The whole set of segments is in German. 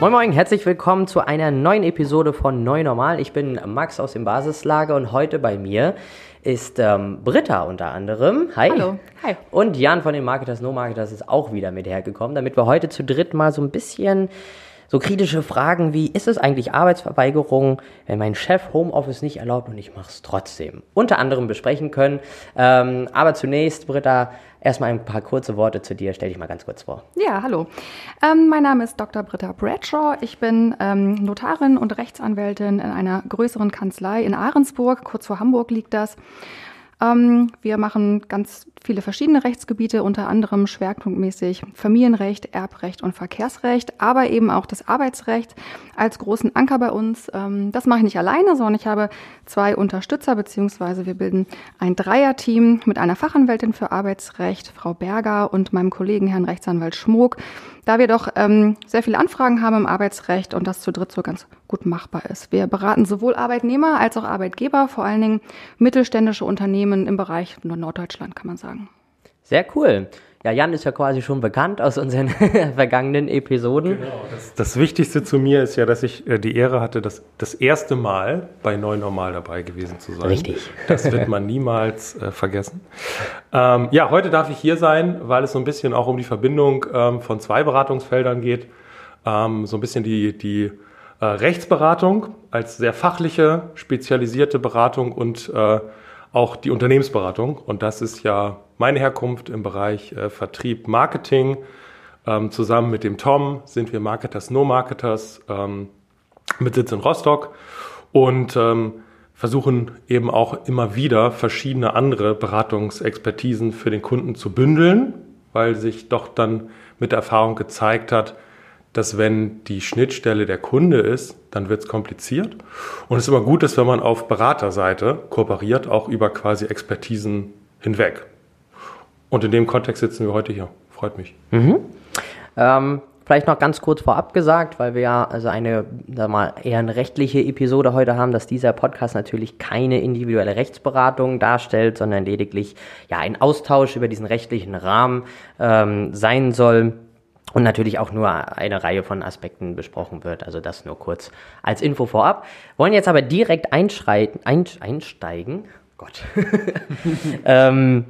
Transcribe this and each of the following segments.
Moin Moin, herzlich willkommen zu einer neuen Episode von Neu Normal. Ich bin Max aus dem Basislager und heute bei mir ist ähm, Britta unter anderem. Hi. Hallo. Hi. Und Jan von den Marketers No Marketers ist auch wieder mit hergekommen, damit wir heute zu dritt mal so ein bisschen so kritische Fragen wie, ist es eigentlich Arbeitsverweigerung, wenn mein Chef Homeoffice nicht erlaubt und ich mache es trotzdem, unter anderem besprechen können. Ähm, aber zunächst, Britta, erstmal ein paar kurze Worte zu dir. Stell dich mal ganz kurz vor. Ja, hallo. Ähm, mein Name ist Dr. Britta Bradshaw. Ich bin ähm, Notarin und Rechtsanwältin in einer größeren Kanzlei in Ahrensburg. Kurz vor Hamburg liegt das. Ähm, wir machen ganz viele verschiedene Rechtsgebiete, unter anderem schwerpunktmäßig Familienrecht, Erbrecht und Verkehrsrecht, aber eben auch das Arbeitsrecht als großen Anker bei uns. Ähm, das mache ich nicht alleine, sondern ich habe zwei Unterstützer, beziehungsweise wir bilden ein Dreierteam mit einer Fachanwältin für Arbeitsrecht, Frau Berger, und meinem Kollegen, Herrn Rechtsanwalt Schmook, da wir doch ähm, sehr viele Anfragen haben im Arbeitsrecht und das zu dritt so ganz gut machbar ist. Wir beraten sowohl Arbeitnehmer als auch Arbeitgeber, vor allen Dingen mittelständische Unternehmen im Bereich Norddeutschland, kann man sagen. Sehr cool. Ja, Jan ist ja quasi schon bekannt aus unseren vergangenen Episoden. Genau, das, das, Wichtigste zu mir ist ja, dass ich äh, die Ehre hatte, das, das erste Mal bei Neu Normal dabei gewesen zu sein. Richtig. Das wird man niemals äh, vergessen. Ähm, ja, heute darf ich hier sein, weil es so ein bisschen auch um die Verbindung ähm, von zwei Beratungsfeldern geht. Ähm, so ein bisschen die, die äh, Rechtsberatung als sehr fachliche, spezialisierte Beratung und äh, auch die Unternehmensberatung. Und das ist ja meine Herkunft im Bereich äh, Vertrieb, Marketing. Ähm, zusammen mit dem Tom sind wir Marketers, No Marketers ähm, mit Sitz in Rostock und ähm, versuchen eben auch immer wieder verschiedene andere Beratungsexpertisen für den Kunden zu bündeln, weil sich doch dann mit der Erfahrung gezeigt hat, dass wenn die Schnittstelle der Kunde ist, dann wird es kompliziert. Und es ist immer gut, dass wenn man auf Beraterseite kooperiert, auch über quasi Expertisen hinweg. Und in dem Kontext sitzen wir heute hier. Freut mich. Mhm. Ähm, vielleicht noch ganz kurz vorab gesagt, weil wir ja also eine sag mal, eher eine rechtliche Episode heute haben, dass dieser Podcast natürlich keine individuelle Rechtsberatung darstellt, sondern lediglich ja ein Austausch über diesen rechtlichen Rahmen ähm, sein soll und natürlich auch nur eine Reihe von Aspekten besprochen wird. Also das nur kurz als Info vorab. Wollen jetzt aber direkt einsteigen. einsteigen. Gott. ähm,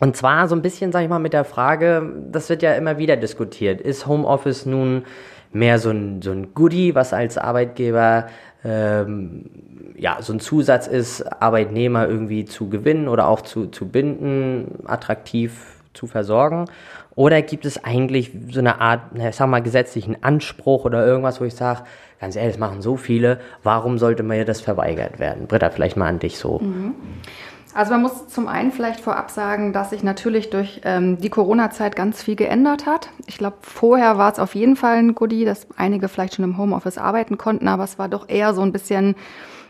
und zwar so ein bisschen, sag ich mal, mit der Frage, das wird ja immer wieder diskutiert. Ist Homeoffice nun mehr so ein, so ein Goodie, was als Arbeitgeber ähm, ja, so ein Zusatz ist, Arbeitnehmer irgendwie zu gewinnen oder auch zu, zu binden, attraktiv zu versorgen? Oder gibt es eigentlich so eine Art, ich sag mal, gesetzlichen Anspruch oder irgendwas, wo ich sage, ganz ehrlich, das machen so viele, warum sollte mir das verweigert werden? Britta, vielleicht mal an dich so. Mhm. Also man muss zum einen vielleicht vorab sagen, dass sich natürlich durch ähm, die Corona-Zeit ganz viel geändert hat. Ich glaube, vorher war es auf jeden Fall ein Goodie, dass einige vielleicht schon im Homeoffice arbeiten konnten, aber es war doch eher so ein bisschen,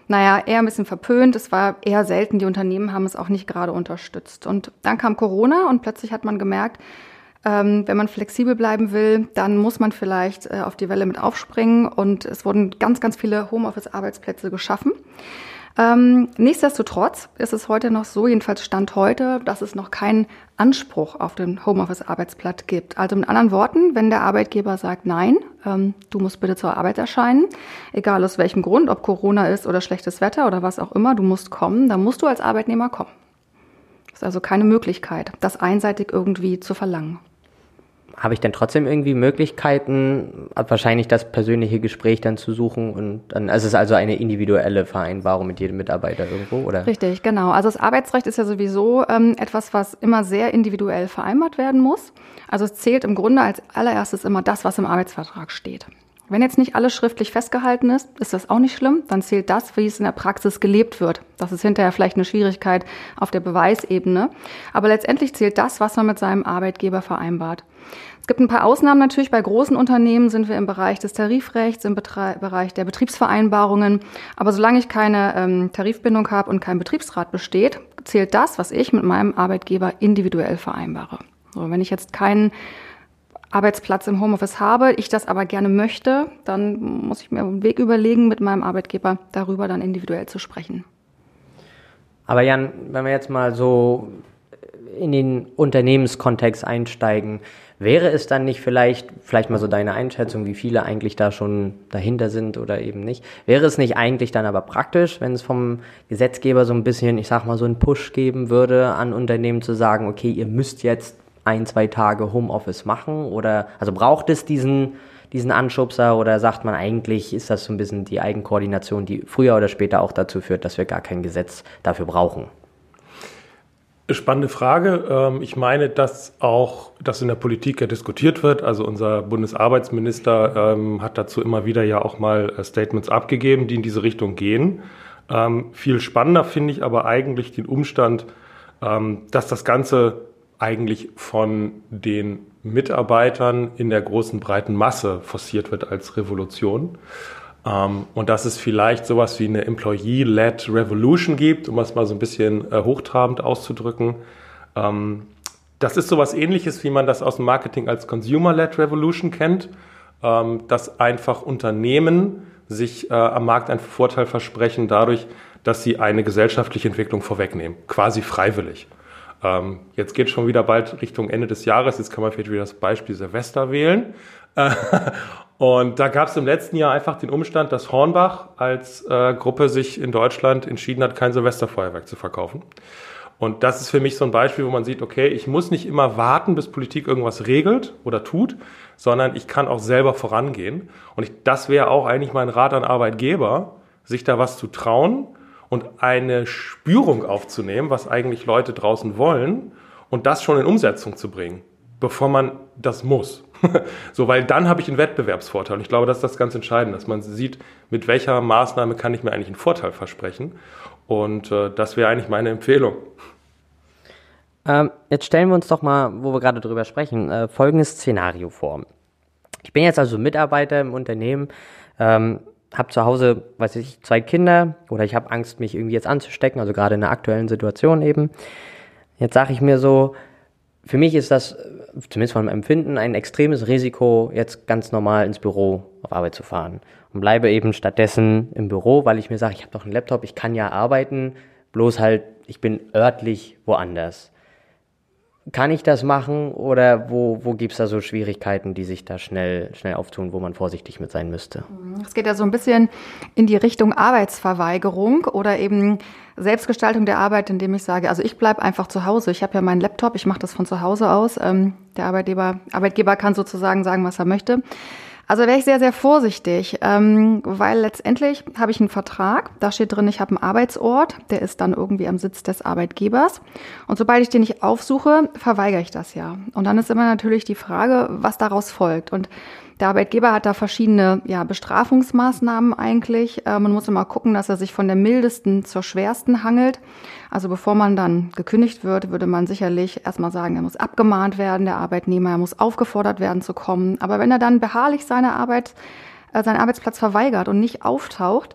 naja, eher ein bisschen verpönt. Es war eher selten, die Unternehmen haben es auch nicht gerade unterstützt. Und dann kam Corona und plötzlich hat man gemerkt, ähm, wenn man flexibel bleiben will, dann muss man vielleicht äh, auf die Welle mit aufspringen und es wurden ganz, ganz viele Homeoffice-Arbeitsplätze geschaffen. Ähm, nichtsdestotrotz ist es heute noch so, jedenfalls Stand heute, dass es noch keinen Anspruch auf den Homeoffice-Arbeitsplatz gibt. Also mit anderen Worten, wenn der Arbeitgeber sagt, nein, ähm, du musst bitte zur Arbeit erscheinen, egal aus welchem Grund, ob Corona ist oder schlechtes Wetter oder was auch immer, du musst kommen, dann musst du als Arbeitnehmer kommen. Ist also keine Möglichkeit, das einseitig irgendwie zu verlangen habe ich dann trotzdem irgendwie Möglichkeiten, wahrscheinlich das persönliche Gespräch dann zu suchen und dann, also es ist also eine individuelle Vereinbarung mit jedem Mitarbeiter irgendwo, oder? Richtig, genau. Also das Arbeitsrecht ist ja sowieso ähm, etwas, was immer sehr individuell vereinbart werden muss. Also es zählt im Grunde als allererstes immer das, was im Arbeitsvertrag steht. Wenn jetzt nicht alles schriftlich festgehalten ist, ist das auch nicht schlimm. Dann zählt das, wie es in der Praxis gelebt wird. Das ist hinterher vielleicht eine Schwierigkeit auf der Beweisebene. Aber letztendlich zählt das, was man mit seinem Arbeitgeber vereinbart. Es gibt ein paar Ausnahmen natürlich. Bei großen Unternehmen sind wir im Bereich des Tarifrechts, im Betre Bereich der Betriebsvereinbarungen. Aber solange ich keine ähm, Tarifbindung habe und kein Betriebsrat besteht, zählt das, was ich mit meinem Arbeitgeber individuell vereinbare. So, wenn ich jetzt keinen Arbeitsplatz im Homeoffice habe, ich das aber gerne möchte, dann muss ich mir einen Weg überlegen, mit meinem Arbeitgeber darüber dann individuell zu sprechen. Aber Jan, wenn wir jetzt mal so in den Unternehmenskontext einsteigen, wäre es dann nicht vielleicht, vielleicht mal so deine Einschätzung, wie viele eigentlich da schon dahinter sind oder eben nicht, wäre es nicht eigentlich dann aber praktisch, wenn es vom Gesetzgeber so ein bisschen, ich sag mal, so einen Push geben würde, an Unternehmen zu sagen, okay, ihr müsst jetzt ein, zwei Tage Homeoffice machen oder, also braucht es diesen, diesen Anschubser oder sagt man eigentlich, ist das so ein bisschen die Eigenkoordination, die früher oder später auch dazu führt, dass wir gar kein Gesetz dafür brauchen? Spannende Frage. Ähm, ich meine, dass auch das in der Politik ja diskutiert wird. Also unser Bundesarbeitsminister ähm, hat dazu immer wieder ja auch mal äh, Statements abgegeben, die in diese Richtung gehen. Ähm, viel spannender finde ich aber eigentlich den Umstand, dass das Ganze eigentlich von den Mitarbeitern in der großen breiten Masse forciert wird als Revolution. Ähm, und dass es vielleicht sowas wie eine Employee-led Revolution gibt, um es mal so ein bisschen äh, hochtrabend auszudrücken. Ähm, das ist sowas ähnliches, wie man das aus dem Marketing als Consumer-led Revolution kennt, ähm, dass einfach Unternehmen sich äh, am Markt einen Vorteil versprechen dadurch, dass sie eine gesellschaftliche Entwicklung vorwegnehmen, quasi freiwillig. Ähm, jetzt geht schon wieder bald Richtung Ende des Jahres, jetzt kann man vielleicht wieder das Beispiel Silvester wählen. Und da gab es im letzten Jahr einfach den Umstand, dass Hornbach als äh, Gruppe sich in Deutschland entschieden hat, kein Silvesterfeuerwerk zu verkaufen. Und das ist für mich so ein Beispiel, wo man sieht, okay, ich muss nicht immer warten, bis Politik irgendwas regelt oder tut, sondern ich kann auch selber vorangehen. Und ich, das wäre auch eigentlich mein Rat an Arbeitgeber, sich da was zu trauen und eine Spürung aufzunehmen, was eigentlich Leute draußen wollen und das schon in Umsetzung zu bringen, bevor man das muss. so, weil dann habe ich einen Wettbewerbsvorteil. Und ich glaube, das ist das ganz Entscheidende, dass man sieht, mit welcher Maßnahme kann ich mir eigentlich einen Vorteil versprechen. Und äh, das wäre eigentlich meine Empfehlung. Ähm, jetzt stellen wir uns doch mal, wo wir gerade drüber sprechen, äh, folgendes Szenario vor. Ich bin jetzt also Mitarbeiter im Unternehmen, ähm, habe zu Hause, weiß ich, zwei Kinder oder ich habe Angst, mich irgendwie jetzt anzustecken, also gerade in der aktuellen Situation eben. Jetzt sage ich mir so, für mich ist das, zumindest von meinem Empfinden, ein extremes Risiko, jetzt ganz normal ins Büro auf Arbeit zu fahren. Und bleibe eben stattdessen im Büro, weil ich mir sage, ich habe doch einen Laptop, ich kann ja arbeiten, bloß halt, ich bin örtlich woanders. Kann ich das machen oder wo, wo gibt es da so Schwierigkeiten, die sich da schnell, schnell auftun, wo man vorsichtig mit sein müsste? Es geht ja so ein bisschen in die Richtung Arbeitsverweigerung oder eben Selbstgestaltung der Arbeit, indem ich sage, also ich bleibe einfach zu Hause. Ich habe ja meinen Laptop, ich mache das von zu Hause aus. Ähm, der Arbeitgeber, Arbeitgeber kann sozusagen sagen, was er möchte. Also wäre ich sehr, sehr vorsichtig, ähm, weil letztendlich habe ich einen Vertrag, da steht drin, ich habe einen Arbeitsort, der ist dann irgendwie am Sitz des Arbeitgebers. Und sobald ich den nicht aufsuche, verweigere ich das ja. Und dann ist immer natürlich die Frage, was daraus folgt. Und der Arbeitgeber hat da verschiedene ja, Bestrafungsmaßnahmen eigentlich. Äh, man muss immer gucken, dass er sich von der mildesten zur schwersten hangelt. Also bevor man dann gekündigt wird, würde man sicherlich erstmal sagen, er muss abgemahnt werden, der Arbeitnehmer, er muss aufgefordert werden zu kommen. Aber wenn er dann beharrlich seine Arbeit, äh, seinen Arbeitsplatz verweigert und nicht auftaucht,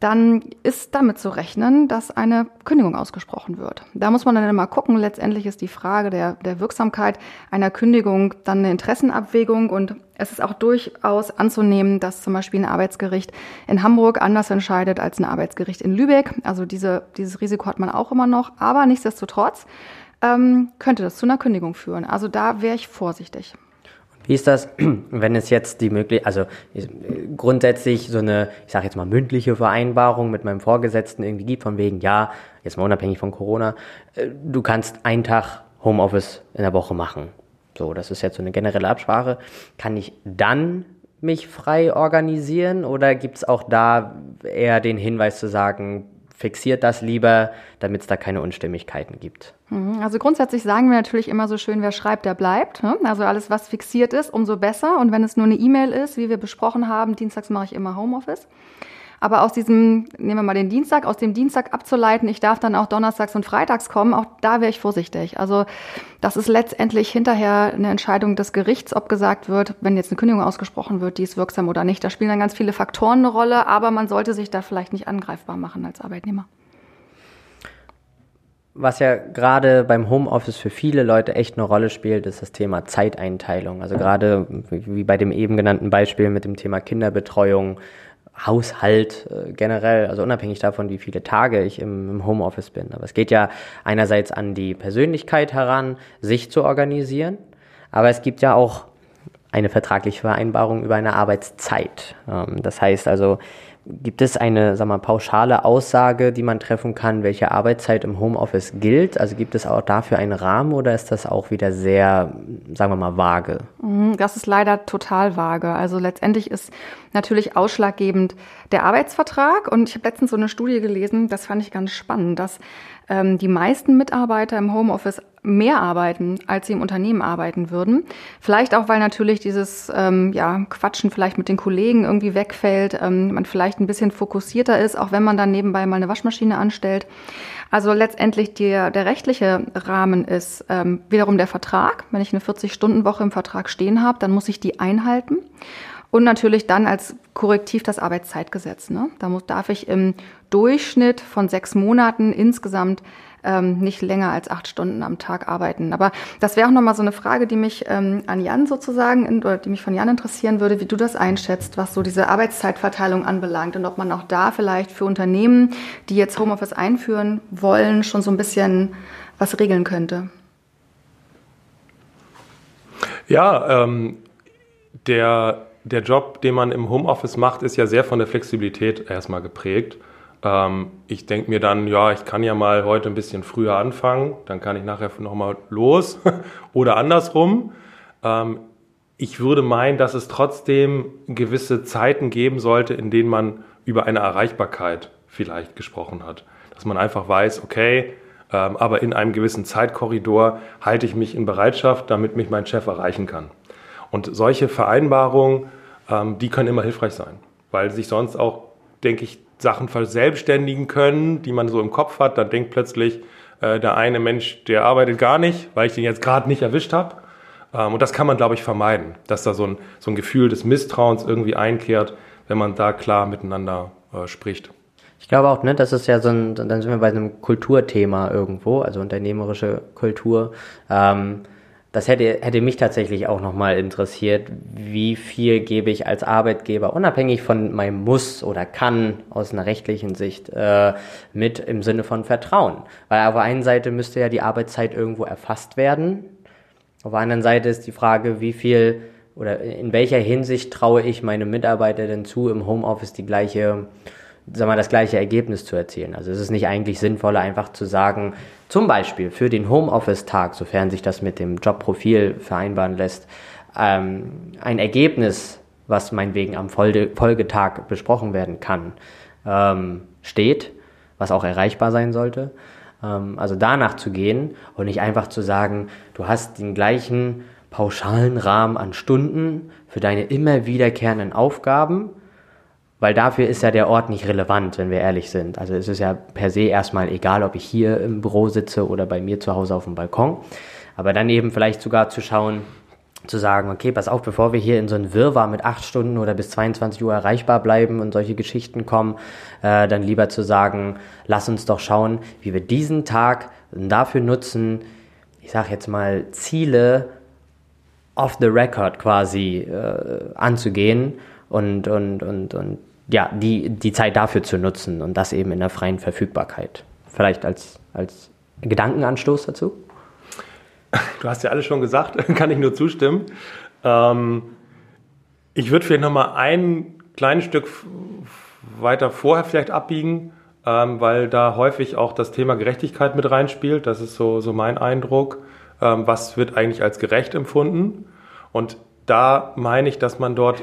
dann ist damit zu rechnen, dass eine Kündigung ausgesprochen wird. Da muss man dann immer gucken. Letztendlich ist die Frage der, der Wirksamkeit einer Kündigung dann eine Interessenabwägung und es ist auch durchaus anzunehmen, dass zum Beispiel ein Arbeitsgericht in Hamburg anders entscheidet als ein Arbeitsgericht in Lübeck. Also diese, dieses Risiko hat man auch immer noch. Aber nichtsdestotrotz ähm, könnte das zu einer Kündigung führen. Also da wäre ich vorsichtig. Wie ist das, wenn es jetzt die Möglichkeit, also grundsätzlich so eine, ich sage jetzt mal mündliche Vereinbarung mit meinem Vorgesetzten irgendwie gibt, von wegen, ja, jetzt mal unabhängig von Corona, äh, du kannst einen Tag Homeoffice in der Woche machen. So, das ist jetzt so eine generelle Absprache. Kann ich dann mich frei organisieren oder gibt es auch da eher den Hinweis zu sagen, fixiert das lieber, damit es da keine Unstimmigkeiten gibt. Mhm. Also grundsätzlich sagen wir natürlich immer so schön, wer schreibt, der bleibt. Ne? Also alles, was fixiert ist, umso besser. Und wenn es nur eine E-Mail ist, wie wir besprochen haben, dienstags mache ich immer Homeoffice. Aber aus diesem, nehmen wir mal den Dienstag, aus dem Dienstag abzuleiten, ich darf dann auch donnerstags und freitags kommen, auch da wäre ich vorsichtig. Also das ist letztendlich hinterher eine Entscheidung des Gerichts, ob gesagt wird, wenn jetzt eine Kündigung ausgesprochen wird, die ist wirksam oder nicht. Da spielen dann ganz viele Faktoren eine Rolle, aber man sollte sich da vielleicht nicht angreifbar machen als Arbeitnehmer. Was ja gerade beim Homeoffice für viele Leute echt eine Rolle spielt, ist das Thema Zeiteinteilung. Also gerade wie bei dem eben genannten Beispiel mit dem Thema Kinderbetreuung Haushalt äh, generell, also unabhängig davon, wie viele Tage ich im, im Homeoffice bin. Aber es geht ja einerseits an die Persönlichkeit heran, sich zu organisieren, aber es gibt ja auch eine vertragliche Vereinbarung über eine Arbeitszeit. Ähm, das heißt also, Gibt es eine sag mal, pauschale Aussage, die man treffen kann, welche Arbeitszeit im Homeoffice gilt? Also gibt es auch dafür einen Rahmen oder ist das auch wieder sehr, sagen wir mal, vage? Mhm, das ist leider total vage. Also letztendlich ist natürlich ausschlaggebend der Arbeitsvertrag. Und ich habe letztens so eine Studie gelesen, das fand ich ganz spannend, dass ähm, die meisten Mitarbeiter im Homeoffice mehr arbeiten, als sie im Unternehmen arbeiten würden. Vielleicht auch, weil natürlich dieses ähm, ja, Quatschen vielleicht mit den Kollegen irgendwie wegfällt, ähm, man vielleicht ein bisschen fokussierter ist, auch wenn man dann nebenbei mal eine Waschmaschine anstellt. Also letztendlich der, der rechtliche Rahmen ist ähm, wiederum der Vertrag. Wenn ich eine 40-Stunden-Woche im Vertrag stehen habe, dann muss ich die einhalten. Und natürlich dann als Korrektiv das Arbeitszeitgesetz. Ne? Da muss, darf ich im Durchschnitt von sechs Monaten insgesamt ähm, nicht länger als acht Stunden am Tag arbeiten. Aber das wäre auch nochmal so eine Frage, die mich ähm, an Jan sozusagen, oder die mich von Jan interessieren würde, wie du das einschätzt, was so diese Arbeitszeitverteilung anbelangt und ob man auch da vielleicht für Unternehmen, die jetzt Homeoffice einführen wollen, schon so ein bisschen was regeln könnte. Ja, ähm, der, der Job, den man im Homeoffice macht, ist ja sehr von der Flexibilität erstmal geprägt. Ähm, ich denke mir dann, ja, ich kann ja mal heute ein bisschen früher anfangen, dann kann ich nachher nochmal los oder andersrum. Ähm, ich würde meinen, dass es trotzdem gewisse Zeiten geben sollte, in denen man über eine Erreichbarkeit vielleicht gesprochen hat. Dass man einfach weiß, okay, ähm, aber in einem gewissen Zeitkorridor halte ich mich in Bereitschaft, damit mich mein Chef erreichen kann. Und solche Vereinbarungen, ähm, die können immer hilfreich sein, weil sich sonst auch, denke ich, Sachen verselbstständigen können, die man so im Kopf hat. Dann denkt plötzlich äh, der eine Mensch, der arbeitet gar nicht, weil ich den jetzt gerade nicht erwischt habe. Ähm, und das kann man, glaube ich, vermeiden, dass da so ein, so ein Gefühl des Misstrauens irgendwie einkehrt, wenn man da klar miteinander äh, spricht. Ich glaube auch, ne, das ist ja so ein, dann sind wir bei einem Kulturthema irgendwo, also unternehmerische Kultur. Ähm, das hätte, hätte mich tatsächlich auch nochmal interessiert, wie viel gebe ich als Arbeitgeber, unabhängig von meinem Muss oder Kann aus einer rechtlichen Sicht, äh, mit im Sinne von Vertrauen. Weil auf der einen Seite müsste ja die Arbeitszeit irgendwo erfasst werden. Auf der anderen Seite ist die Frage, wie viel oder in welcher Hinsicht traue ich meinem Mitarbeiter denn zu, im Homeoffice die gleiche sag mal, das gleiche Ergebnis zu erzielen. Also es ist nicht eigentlich sinnvoller, einfach zu sagen, zum Beispiel für den Homeoffice-Tag, sofern sich das mit dem Jobprofil vereinbaren lässt, ähm, ein Ergebnis, was meinetwegen am Folge Folgetag besprochen werden kann, ähm, steht, was auch erreichbar sein sollte. Ähm, also danach zu gehen und nicht einfach zu sagen, du hast den gleichen pauschalen Rahmen an Stunden für deine immer wiederkehrenden Aufgaben weil dafür ist ja der Ort nicht relevant, wenn wir ehrlich sind. Also es ist ja per se erstmal egal, ob ich hier im Büro sitze oder bei mir zu Hause auf dem Balkon. Aber dann eben vielleicht sogar zu schauen, zu sagen, okay, pass auf, bevor wir hier in so ein Wirrwarr mit acht Stunden oder bis 22 Uhr erreichbar bleiben und solche Geschichten kommen, äh, dann lieber zu sagen, lass uns doch schauen, wie wir diesen Tag dafür nutzen, ich sag jetzt mal, Ziele off the record quasi äh, anzugehen und, und, und, und ja, die, die Zeit dafür zu nutzen und das eben in der freien Verfügbarkeit. Vielleicht als, als Gedankenanstoß dazu? Du hast ja alles schon gesagt, kann ich nur zustimmen. Ähm, ich würde vielleicht nochmal ein kleines Stück weiter vorher vielleicht abbiegen, ähm, weil da häufig auch das Thema Gerechtigkeit mit reinspielt. Das ist so, so mein Eindruck. Ähm, was wird eigentlich als gerecht empfunden? Und da meine ich, dass man dort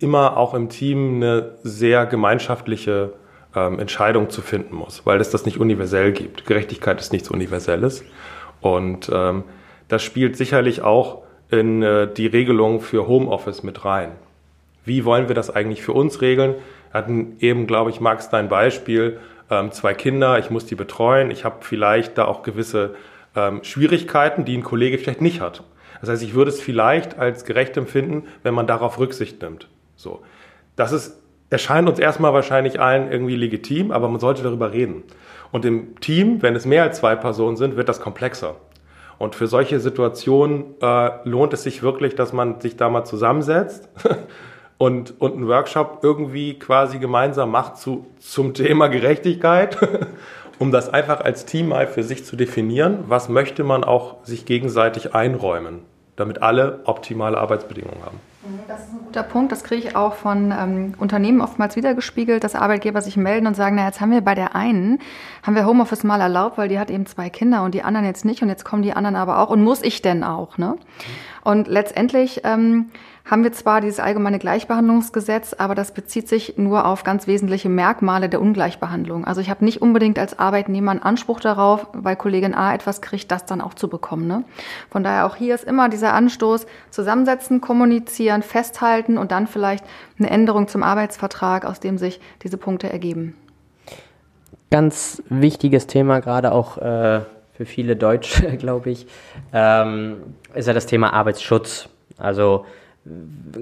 immer auch im Team eine sehr gemeinschaftliche ähm, Entscheidung zu finden muss, weil es das nicht universell gibt. Gerechtigkeit ist nichts Universelles. Und ähm, das spielt sicherlich auch in äh, die Regelung für Homeoffice mit rein. Wie wollen wir das eigentlich für uns regeln? Wir hatten eben, glaube ich, Max, dein Beispiel, ähm, zwei Kinder, ich muss die betreuen, ich habe vielleicht da auch gewisse ähm, Schwierigkeiten, die ein Kollege vielleicht nicht hat. Das heißt, ich würde es vielleicht als gerecht empfinden, wenn man darauf Rücksicht nimmt. So. Das ist, erscheint uns erstmal wahrscheinlich allen irgendwie legitim, aber man sollte darüber reden. Und im Team, wenn es mehr als zwei Personen sind, wird das komplexer. Und für solche Situationen äh, lohnt es sich wirklich, dass man sich da mal zusammensetzt und, und einen Workshop irgendwie quasi gemeinsam macht zu, zum Thema Gerechtigkeit, um das einfach als Team mal für sich zu definieren, was möchte man auch sich gegenseitig einräumen, damit alle optimale Arbeitsbedingungen haben. Das ist ein guter Punkt. Das kriege ich auch von ähm, Unternehmen oftmals wiedergespiegelt, dass Arbeitgeber sich melden und sagen, na jetzt haben wir bei der einen, haben wir Homeoffice mal erlaubt, weil die hat eben zwei Kinder und die anderen jetzt nicht und jetzt kommen die anderen aber auch und muss ich denn auch, ne? Und letztendlich ähm, haben wir zwar dieses allgemeine Gleichbehandlungsgesetz, aber das bezieht sich nur auf ganz wesentliche Merkmale der Ungleichbehandlung. Also ich habe nicht unbedingt als Arbeitnehmer einen Anspruch darauf, weil Kollegin A etwas kriegt, das dann auch zu bekommen. Ne? Von daher auch hier ist immer dieser Anstoß, zusammensetzen, kommunizieren, festhalten und dann vielleicht eine Änderung zum Arbeitsvertrag, aus dem sich diese Punkte ergeben. Ganz wichtiges Thema, gerade auch äh, für viele Deutsche, glaube ich, ähm, ist ja das Thema Arbeitsschutz. Also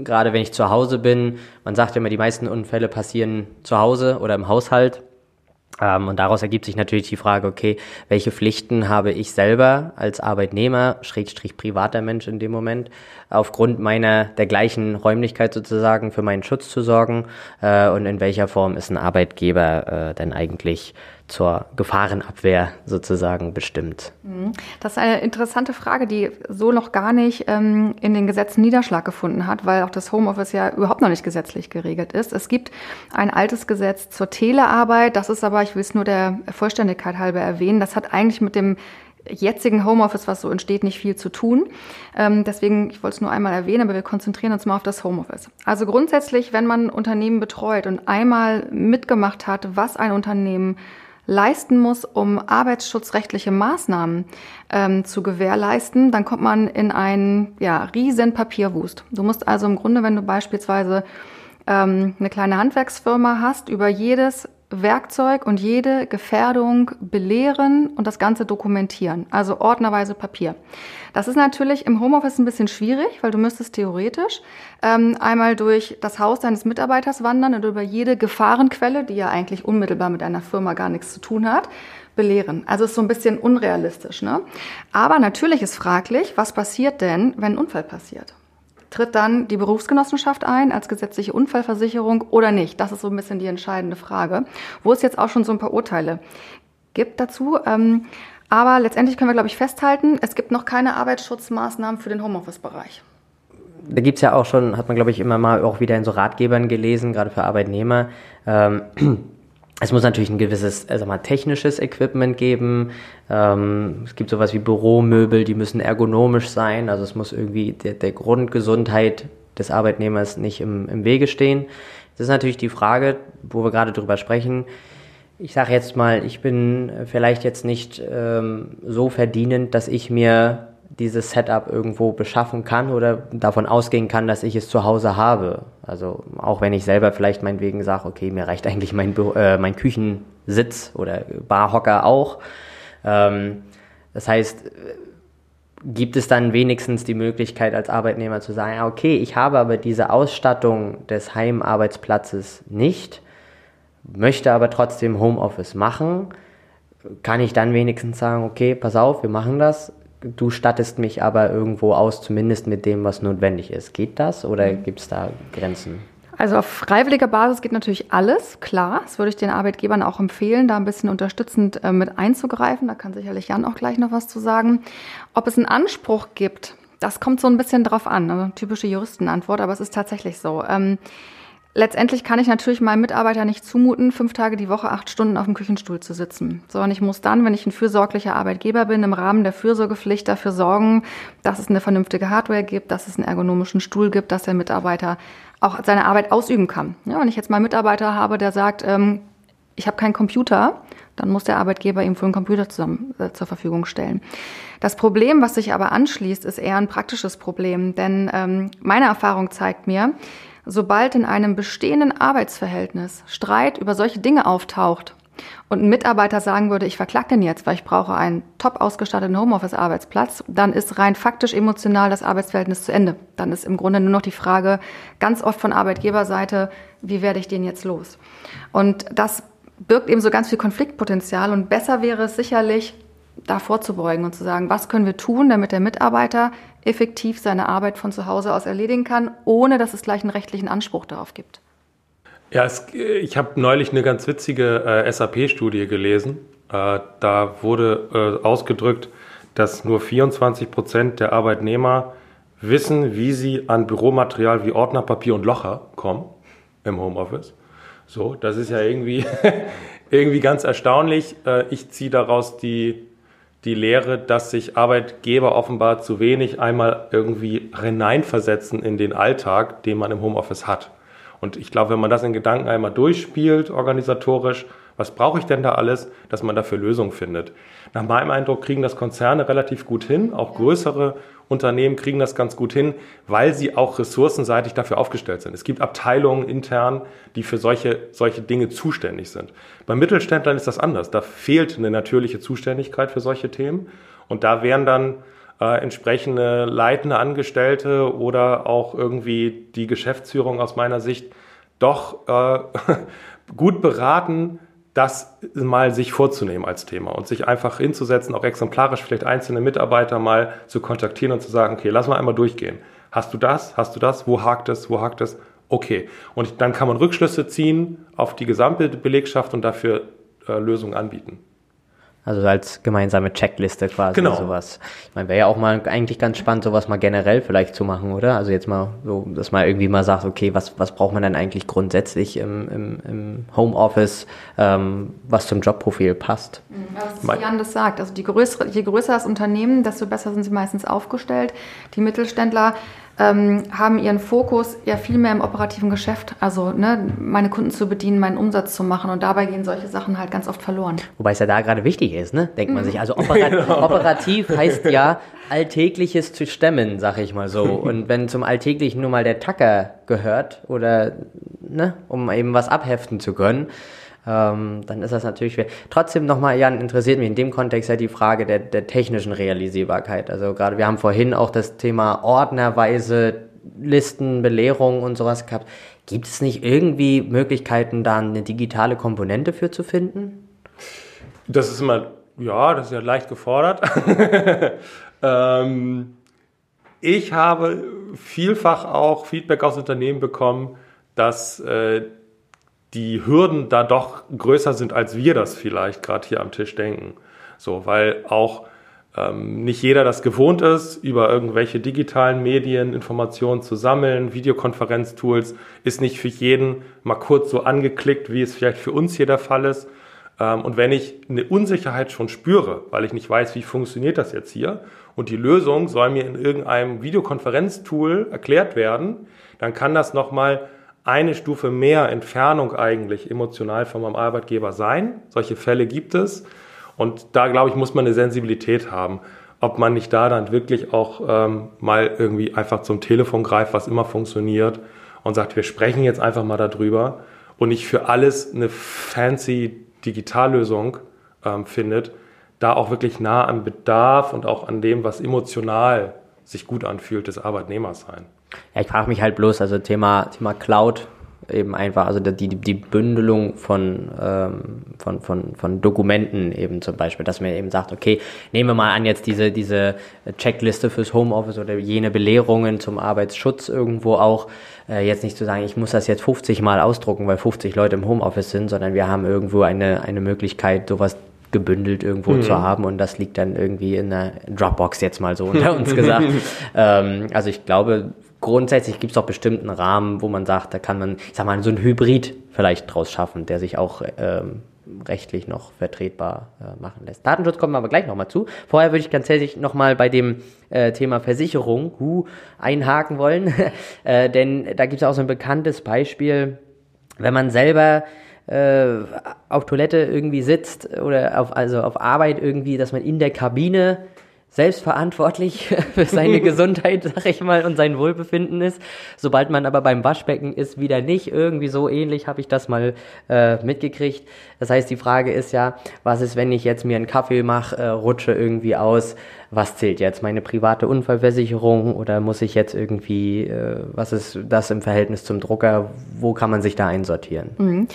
gerade wenn ich zu Hause bin, man sagt immer, die meisten Unfälle passieren zu Hause oder im Haushalt. Ähm, und daraus ergibt sich natürlich die Frage, okay, welche Pflichten habe ich selber als Arbeitnehmer, Schrägstrich privater Mensch in dem Moment, aufgrund meiner, der gleichen Räumlichkeit sozusagen für meinen Schutz zu sorgen äh, und in welcher Form ist ein Arbeitgeber äh, denn eigentlich zur Gefahrenabwehr sozusagen bestimmt? Mhm. Das ist eine interessante Frage, die so noch gar nicht ähm, in den Gesetzen Niederschlag gefunden hat, weil auch das Homeoffice ja überhaupt noch nicht gesetzlich geregelt ist. Es gibt ein altes Gesetz zur Telearbeit, das ist aber, ich will es nur der Vollständigkeit halber erwähnen, das hat eigentlich mit dem jetzigen Homeoffice, was so entsteht, nicht viel zu tun. Ähm, deswegen, ich wollte es nur einmal erwähnen, aber wir konzentrieren uns mal auf das Homeoffice. Also grundsätzlich, wenn man Unternehmen betreut und einmal mitgemacht hat, was ein Unternehmen leisten muss, um arbeitsschutzrechtliche Maßnahmen ähm, zu gewährleisten, dann kommt man in einen ja, riesen Papierwust. Du musst also im Grunde, wenn du beispielsweise ähm, eine kleine Handwerksfirma hast, über jedes Werkzeug und jede Gefährdung belehren und das Ganze dokumentieren, also ordnerweise Papier. Das ist natürlich im Homeoffice ein bisschen schwierig, weil du müsstest theoretisch ähm, einmal durch das Haus deines Mitarbeiters wandern und über jede Gefahrenquelle, die ja eigentlich unmittelbar mit einer Firma gar nichts zu tun hat, belehren. Also ist so ein bisschen unrealistisch. Ne? Aber natürlich ist fraglich, was passiert denn, wenn ein Unfall passiert? Tritt dann die Berufsgenossenschaft ein als gesetzliche Unfallversicherung oder nicht? Das ist so ein bisschen die entscheidende Frage, wo es jetzt auch schon so ein paar Urteile gibt dazu. Ähm, aber letztendlich können wir, glaube ich, festhalten, es gibt noch keine Arbeitsschutzmaßnahmen für den Homeoffice-Bereich. Da gibt es ja auch schon, hat man, glaube ich, immer mal auch wieder in so Ratgebern gelesen, gerade für Arbeitnehmer. Ähm, es muss natürlich ein gewisses also mal, technisches Equipment geben. Ähm, es gibt sowas wie Büromöbel, die müssen ergonomisch sein. Also es muss irgendwie der, der Grundgesundheit des Arbeitnehmers nicht im, im Wege stehen. Das ist natürlich die Frage, wo wir gerade drüber sprechen. Ich sage jetzt mal, ich bin vielleicht jetzt nicht ähm, so verdienend, dass ich mir dieses Setup irgendwo beschaffen kann oder davon ausgehen kann, dass ich es zu Hause habe. Also auch wenn ich selber vielleicht meinetwegen sage, okay, mir reicht eigentlich mein, äh, mein Küchensitz oder Barhocker auch. Ähm, das heißt, gibt es dann wenigstens die Möglichkeit als Arbeitnehmer zu sagen, okay, ich habe aber diese Ausstattung des Heimarbeitsplatzes nicht, möchte aber trotzdem Homeoffice machen, kann ich dann wenigstens sagen, okay, pass auf, wir machen das, du stattest mich aber irgendwo aus, zumindest mit dem, was notwendig ist. Geht das oder mhm. gibt es da Grenzen? Also auf freiwilliger Basis geht natürlich alles, klar. Das würde ich den Arbeitgebern auch empfehlen, da ein bisschen unterstützend äh, mit einzugreifen. Da kann sicherlich Jan auch gleich noch was zu sagen. Ob es einen Anspruch gibt, das kommt so ein bisschen drauf an. Also typische Juristenantwort, aber es ist tatsächlich so. Ähm, Letztendlich kann ich natürlich meinem Mitarbeiter nicht zumuten, fünf Tage die Woche acht Stunden auf dem Küchenstuhl zu sitzen. Sondern ich muss dann, wenn ich ein fürsorglicher Arbeitgeber bin, im Rahmen der Fürsorgepflicht dafür sorgen, dass es eine vernünftige Hardware gibt, dass es einen ergonomischen Stuhl gibt, dass der Mitarbeiter auch seine Arbeit ausüben kann. Ja, wenn ich jetzt mal einen Mitarbeiter habe, der sagt, ähm, ich habe keinen Computer, dann muss der Arbeitgeber ihm wohl einen Computer zusammen, äh, zur Verfügung stellen. Das Problem, was sich aber anschließt, ist eher ein praktisches Problem, denn ähm, meine Erfahrung zeigt mir, sobald in einem bestehenden Arbeitsverhältnis Streit über solche Dinge auftaucht und ein Mitarbeiter sagen würde, ich verklag den jetzt, weil ich brauche einen top ausgestatteten Homeoffice-Arbeitsplatz, dann ist rein faktisch emotional das Arbeitsverhältnis zu Ende. Dann ist im Grunde nur noch die Frage, ganz oft von Arbeitgeberseite, wie werde ich den jetzt los? Und das birgt eben so ganz viel Konfliktpotenzial und besser wäre es sicherlich, da vorzubeugen und zu sagen, was können wir tun, damit der Mitarbeiter effektiv seine Arbeit von zu Hause aus erledigen kann, ohne dass es gleich einen rechtlichen Anspruch darauf gibt. Ja, es, ich habe neulich eine ganz witzige äh, SAP-Studie gelesen. Äh, da wurde äh, ausgedrückt, dass nur 24 Prozent der Arbeitnehmer wissen, wie sie an Büromaterial wie Ordner, Papier und Locher kommen im Homeoffice. So, das ist ja irgendwie, irgendwie ganz erstaunlich. Äh, ich ziehe daraus die, die Lehre, dass sich Arbeitgeber offenbar zu wenig einmal irgendwie hineinversetzen in den Alltag, den man im Homeoffice hat. Und ich glaube, wenn man das in Gedanken einmal durchspielt, organisatorisch, was brauche ich denn da alles, dass man dafür Lösungen findet. Nach meinem Eindruck kriegen das Konzerne relativ gut hin, auch größere Unternehmen kriegen das ganz gut hin, weil sie auch ressourcenseitig dafür aufgestellt sind. Es gibt Abteilungen intern, die für solche, solche Dinge zuständig sind. Bei Mittelständlern ist das anders. Da fehlt eine natürliche Zuständigkeit für solche Themen. Und da wären dann äh, entsprechende leitende Angestellte oder auch irgendwie die Geschäftsführung aus meiner Sicht doch äh, gut beraten, das mal sich vorzunehmen als Thema und sich einfach hinzusetzen, auch exemplarisch vielleicht einzelne Mitarbeiter mal zu kontaktieren und zu sagen, okay, lass mal einmal durchgehen. Hast du das? Hast du das? Wo hakt es? Wo hakt es? Okay. Und dann kann man Rückschlüsse ziehen auf die gesamte Belegschaft und dafür äh, Lösungen anbieten. Also als gemeinsame Checkliste quasi genau. sowas. Ich meine, wäre ja auch mal eigentlich ganz spannend, sowas mal generell vielleicht zu machen, oder? Also jetzt mal so, dass man irgendwie mal sagt, okay, was, was braucht man denn eigentlich grundsätzlich im, im, im Homeoffice, ähm, was zum Jobprofil passt. Mhm, was Jan das sagt, also die größere, je größer das Unternehmen, desto besser sind sie meistens aufgestellt. Die Mittelständler ähm, haben ihren Fokus ja viel mehr im operativen Geschäft, also ne, meine Kunden zu bedienen, meinen Umsatz zu machen und dabei gehen solche Sachen halt ganz oft verloren. Wobei es ja da gerade wichtig ist, ne? denkt man mhm. sich. Also operat genau. operativ heißt ja Alltägliches zu stemmen, sag ich mal so. Und wenn zum Alltäglichen nur mal der Tacker gehört oder ne, um eben was abheften zu können, ähm, dann ist das natürlich schwer. Trotzdem nochmal, Jan, interessiert mich in dem Kontext ja die Frage der, der technischen Realisierbarkeit. Also gerade, wir haben vorhin auch das Thema ordnerweise Listen, Belehrungen und sowas gehabt. Gibt es nicht irgendwie Möglichkeiten, da eine digitale Komponente für zu finden? Das ist immer, ja, das ist ja leicht gefordert. ähm, ich habe vielfach auch Feedback aus Unternehmen bekommen, dass äh, die Hürden da doch größer sind, als wir das vielleicht gerade hier am Tisch denken. So, weil auch ähm, nicht jeder das gewohnt ist, über irgendwelche digitalen Medien Informationen zu sammeln. Videokonferenztools ist nicht für jeden mal kurz so angeklickt, wie es vielleicht für uns hier der Fall ist. Ähm, und wenn ich eine Unsicherheit schon spüre, weil ich nicht weiß, wie funktioniert das jetzt hier, und die Lösung soll mir in irgendeinem Videokonferenztool erklärt werden, dann kann das nochmal eine Stufe mehr Entfernung eigentlich emotional von meinem Arbeitgeber sein. Solche Fälle gibt es. Und da, glaube ich, muss man eine Sensibilität haben, ob man nicht da dann wirklich auch ähm, mal irgendwie einfach zum Telefon greift, was immer funktioniert und sagt, wir sprechen jetzt einfach mal darüber und nicht für alles eine fancy Digitallösung ähm, findet, da auch wirklich nah am Bedarf und auch an dem, was emotional sich gut anfühlt, des Arbeitnehmers sein. Ja, ich frage mich halt bloß, also Thema, Thema Cloud eben einfach, also die, die Bündelung von, ähm, von, von, von Dokumenten eben zum Beispiel, dass man eben sagt, okay, nehmen wir mal an jetzt diese, diese Checkliste fürs Homeoffice oder jene Belehrungen zum Arbeitsschutz irgendwo auch, äh, jetzt nicht zu sagen, ich muss das jetzt 50 Mal ausdrucken, weil 50 Leute im Homeoffice sind, sondern wir haben irgendwo eine, eine Möglichkeit, sowas gebündelt irgendwo mhm. zu haben und das liegt dann irgendwie in einer Dropbox jetzt mal so unter uns gesagt. ähm, also ich glaube, grundsätzlich gibt es doch bestimmten Rahmen, wo man sagt, da kann man, ich sag mal, so ein Hybrid vielleicht draus schaffen, der sich auch ähm, rechtlich noch vertretbar äh, machen lässt. Datenschutz kommen wir aber gleich nochmal zu. Vorher würde ich ganz ehrlich nochmal bei dem äh, Thema Versicherung hu, einhaken wollen, äh, denn da gibt es auch so ein bekanntes Beispiel, wenn man selber äh, auf Toilette irgendwie sitzt oder auf, also auf Arbeit irgendwie, dass man in der Kabine selbstverantwortlich für seine Gesundheit, sag ich mal, und sein Wohlbefinden ist. Sobald man aber beim Waschbecken ist, wieder nicht. Irgendwie so ähnlich habe ich das mal äh, mitgekriegt. Das heißt, die Frage ist ja, was ist, wenn ich jetzt mir einen Kaffee mache, äh, rutsche irgendwie aus, was zählt jetzt? Meine private Unfallversicherung oder muss ich jetzt irgendwie, äh, was ist das im Verhältnis zum Drucker? Wo kann man sich da einsortieren? Mhm.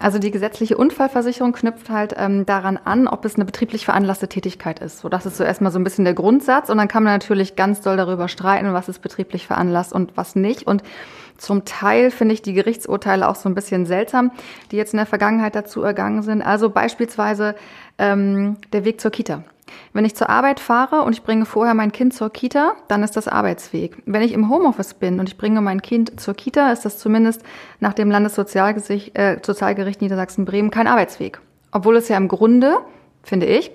Also die gesetzliche Unfallversicherung knüpft halt ähm, daran an, ob es eine betrieblich veranlasste Tätigkeit ist. So, das ist so erstmal so ein bisschen der Grundsatz und dann kann man natürlich ganz doll darüber streiten, was ist betrieblich veranlasst und was nicht. Und zum Teil finde ich die Gerichtsurteile auch so ein bisschen seltsam, die jetzt in der Vergangenheit dazu ergangen sind. Also beispielsweise ähm, der Weg zur Kita. Wenn ich zur Arbeit fahre und ich bringe vorher mein Kind zur Kita, dann ist das Arbeitsweg. Wenn ich im Homeoffice bin und ich bringe mein Kind zur Kita, ist das zumindest nach dem Landessozialgericht äh, Niedersachsen-Bremen kein Arbeitsweg. Obwohl es ja im Grunde, finde ich,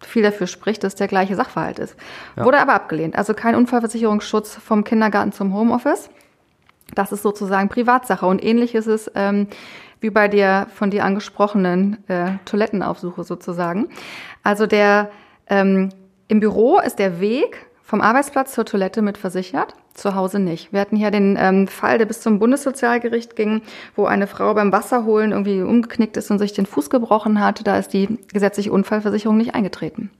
viel dafür spricht, dass der gleiche Sachverhalt ist. Ja. Wurde aber abgelehnt. Also kein Unfallversicherungsschutz vom Kindergarten zum Homeoffice. Das ist sozusagen Privatsache. Und ähnlich ist es ähm, wie bei der von dir angesprochenen äh, Toilettenaufsuche sozusagen. Also der ähm, im Büro ist der Weg vom Arbeitsplatz zur Toilette mit versichert, zu Hause nicht. Wir hatten hier den ähm, Fall, der bis zum Bundessozialgericht ging, wo eine Frau beim Wasserholen irgendwie umgeknickt ist und sich den Fuß gebrochen hat. Da ist die gesetzliche Unfallversicherung nicht eingetreten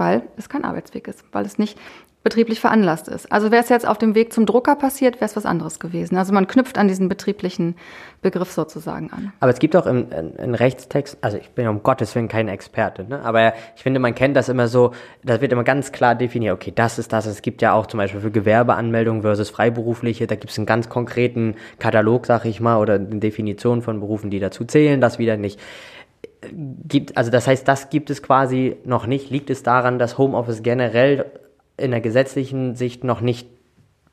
weil es kein Arbeitsweg ist, weil es nicht betrieblich veranlasst ist. Also wäre es jetzt auf dem Weg zum Drucker passiert, wäre es was anderes gewesen. Also man knüpft an diesen betrieblichen Begriff sozusagen an. Aber es gibt auch im, Rechtstext, also ich bin um Gottes Willen kein Experte, ne? aber ich finde, man kennt das immer so, das wird immer ganz klar definiert, okay, das ist das. Es gibt ja auch zum Beispiel für Gewerbeanmeldungen versus Freiberufliche, da gibt es einen ganz konkreten Katalog, sag ich mal, oder eine Definition von Berufen, die dazu zählen, das wieder nicht gibt, also das heißt, das gibt es quasi noch nicht. Liegt es daran, dass Homeoffice generell in der gesetzlichen Sicht noch nicht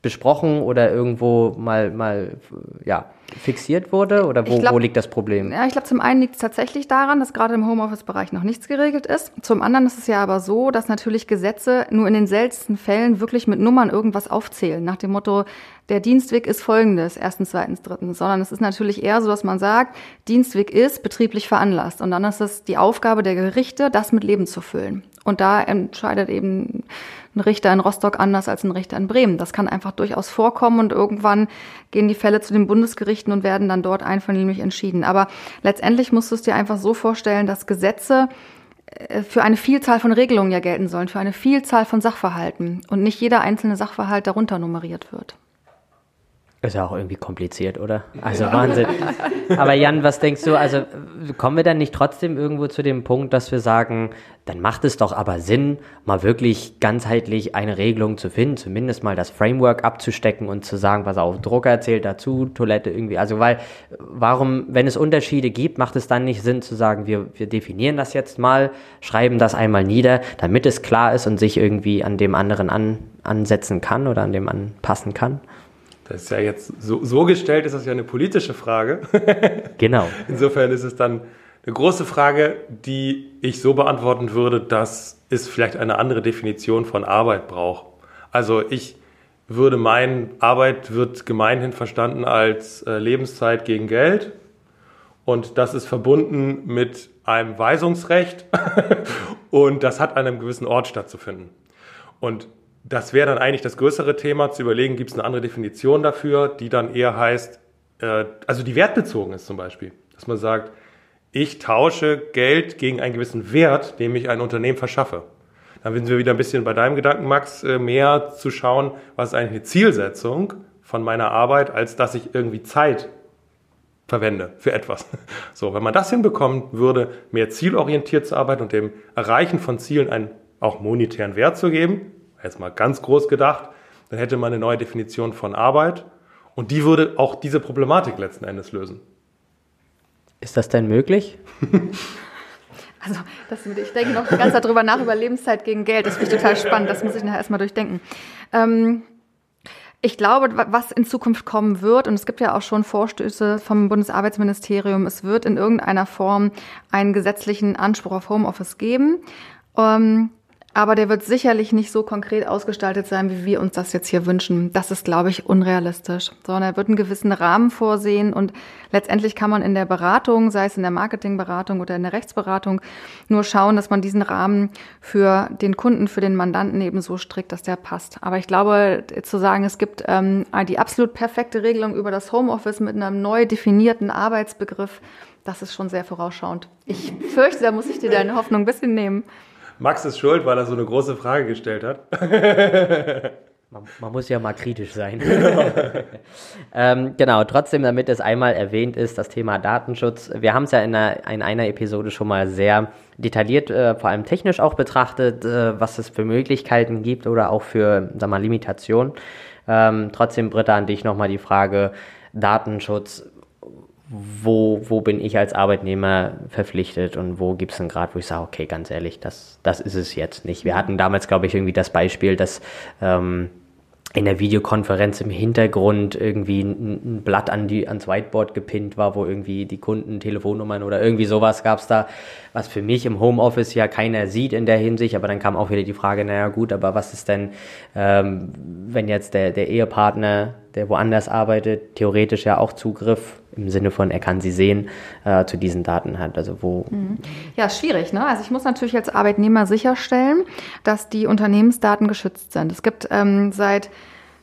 besprochen oder irgendwo mal, mal ja, fixiert wurde? Oder wo, glaub, wo liegt das Problem? Ja, ich glaube, zum einen liegt es tatsächlich daran, dass gerade im Homeoffice-Bereich noch nichts geregelt ist. Zum anderen ist es ja aber so, dass natürlich Gesetze nur in den seltensten Fällen wirklich mit Nummern irgendwas aufzählen. Nach dem Motto, der Dienstweg ist folgendes, erstens, zweitens, drittens. Sondern es ist natürlich eher so, dass man sagt, Dienstweg ist betrieblich veranlasst. Und dann ist es die Aufgabe der Gerichte, das mit Leben zu füllen. Und da entscheidet eben ein Richter in Rostock anders als ein Richter in Bremen. Das kann einfach durchaus vorkommen und irgendwann gehen die Fälle zu den Bundesgerichten und werden dann dort einvernehmlich entschieden. Aber letztendlich musst du es dir einfach so vorstellen, dass Gesetze äh, für eine Vielzahl von Regelungen ja gelten sollen, für eine Vielzahl von Sachverhalten und nicht jeder einzelne Sachverhalt darunter nummeriert wird. Ist ja auch irgendwie kompliziert, oder? Also Wahnsinn. Aber Jan, was denkst du? Also kommen wir dann nicht trotzdem irgendwo zu dem Punkt, dass wir sagen, dann macht es doch aber Sinn, mal wirklich ganzheitlich eine Regelung zu finden, zumindest mal das Framework abzustecken und zu sagen, was auf Drucker zählt dazu, Toilette irgendwie. Also weil, warum, wenn es Unterschiede gibt, macht es dann nicht Sinn zu sagen, wir, wir definieren das jetzt mal, schreiben das einmal nieder, damit es klar ist und sich irgendwie an dem anderen an, ansetzen kann oder an dem anpassen kann? Das ist ja jetzt so, so gestellt, ist das ja eine politische Frage. genau. Insofern ist es dann eine große Frage, die ich so beantworten würde, dass es vielleicht eine andere Definition von Arbeit braucht. Also ich würde meinen, Arbeit wird gemeinhin verstanden als äh, Lebenszeit gegen Geld. Und das ist verbunden mit einem Weisungsrecht. und das hat an einem gewissen Ort stattzufinden. Und das wäre dann eigentlich das größere Thema, zu überlegen, gibt es eine andere Definition dafür, die dann eher heißt, äh, also die wertbezogen ist zum Beispiel. Dass man sagt, ich tausche Geld gegen einen gewissen Wert, den ich ein Unternehmen verschaffe. Dann sind wir wieder ein bisschen bei deinem Gedanken, Max, äh, mehr zu schauen, was ist eigentlich eine Zielsetzung von meiner Arbeit, als dass ich irgendwie Zeit verwende für etwas. So, wenn man das hinbekommen würde, mehr zielorientiert zu arbeiten und dem Erreichen von Zielen einen auch monetären Wert zu geben, jetzt mal ganz groß gedacht, dann hätte man eine neue Definition von Arbeit und die würde auch diese Problematik letzten Endes lösen. Ist das denn möglich? Also, das, ich denke noch die ganze Zeit drüber nach, über Lebenszeit gegen Geld. Das finde ich total spannend. Das muss ich nachher erstmal durchdenken. Ähm, ich glaube, was in Zukunft kommen wird, und es gibt ja auch schon Vorstöße vom Bundesarbeitsministerium, es wird in irgendeiner Form einen gesetzlichen Anspruch auf Homeoffice geben. Ähm, Aber der wird sicherlich nicht so konkret ausgestaltet sein, wie wir uns das jetzt hier wünschen. Das ist, glaube ich, unrealistisch. Sondern er wird einen gewissen Rahmen vorsehen und letztendlich kann man in der Beratung, sei es in der Marketingberatung oder in der Rechtsberatung, nur schauen, dass man diesen Rahmen für den Kunden, für den Mandanten eben so strickt, dass der passt. Aber ich glaube, zu sagen, es gibt ähm, die absolut perfekte Regelung über das Homeoffice mit einem neu definierten Arbeitsbegriff, das ist schon sehr vorausschauend. Ich fürchte, da muss ich dir deine Hoffnung ein bisschen nehmen. Max ist schuld, weil er so eine große Frage gestellt hat. Man, man, muss ja mal kritisch sein. ähm, genau, trotzdem, damit es einmal erwähnt ist, das Thema Datenschutz. Wir haben es ja in einer, in einer, Episode schon mal sehr detailliert, äh, vor allem technisch auch betrachtet, äh, was es für Möglichkeiten gibt oder auch für, sag mal, Limitationen. Ähm, trotzdem, Britta, an dich nochmal die Frage, Datenschutz, wo, wo bin ich als Arbeitnehmer verpflichtet und wo gibt es einen Grad, wo ich sage, okay, ganz ehrlich, das, das ist es jetzt nicht. Wir hatten damals, glaube ich, irgendwie das Beispiel, dass ähm, in der Videokonferenz im Hintergrund irgendwie ein, Blatt an die, ans Whiteboard gepinnt war, wo irgendwie die Kunden Telefonnummern oder irgendwie sowas gab es da, was für mich im Homeoffice ja keiner sieht in der Hinsicht, aber dann kam auch wieder die Frage, naja gut, aber was ist denn, ähm, wenn jetzt der, der Ehepartner, der woanders arbeitet, theoretisch ja auch Zugriff im Sinne von, er kann sie sehen, äh, zu diesen Daten hat. Also wo. Mhm. Ja, schwierig. Ne? Also ich muss natürlich als Arbeitnehmer sicherstellen, dass die Unternehmensdaten geschützt sind. Es gibt ähm, seit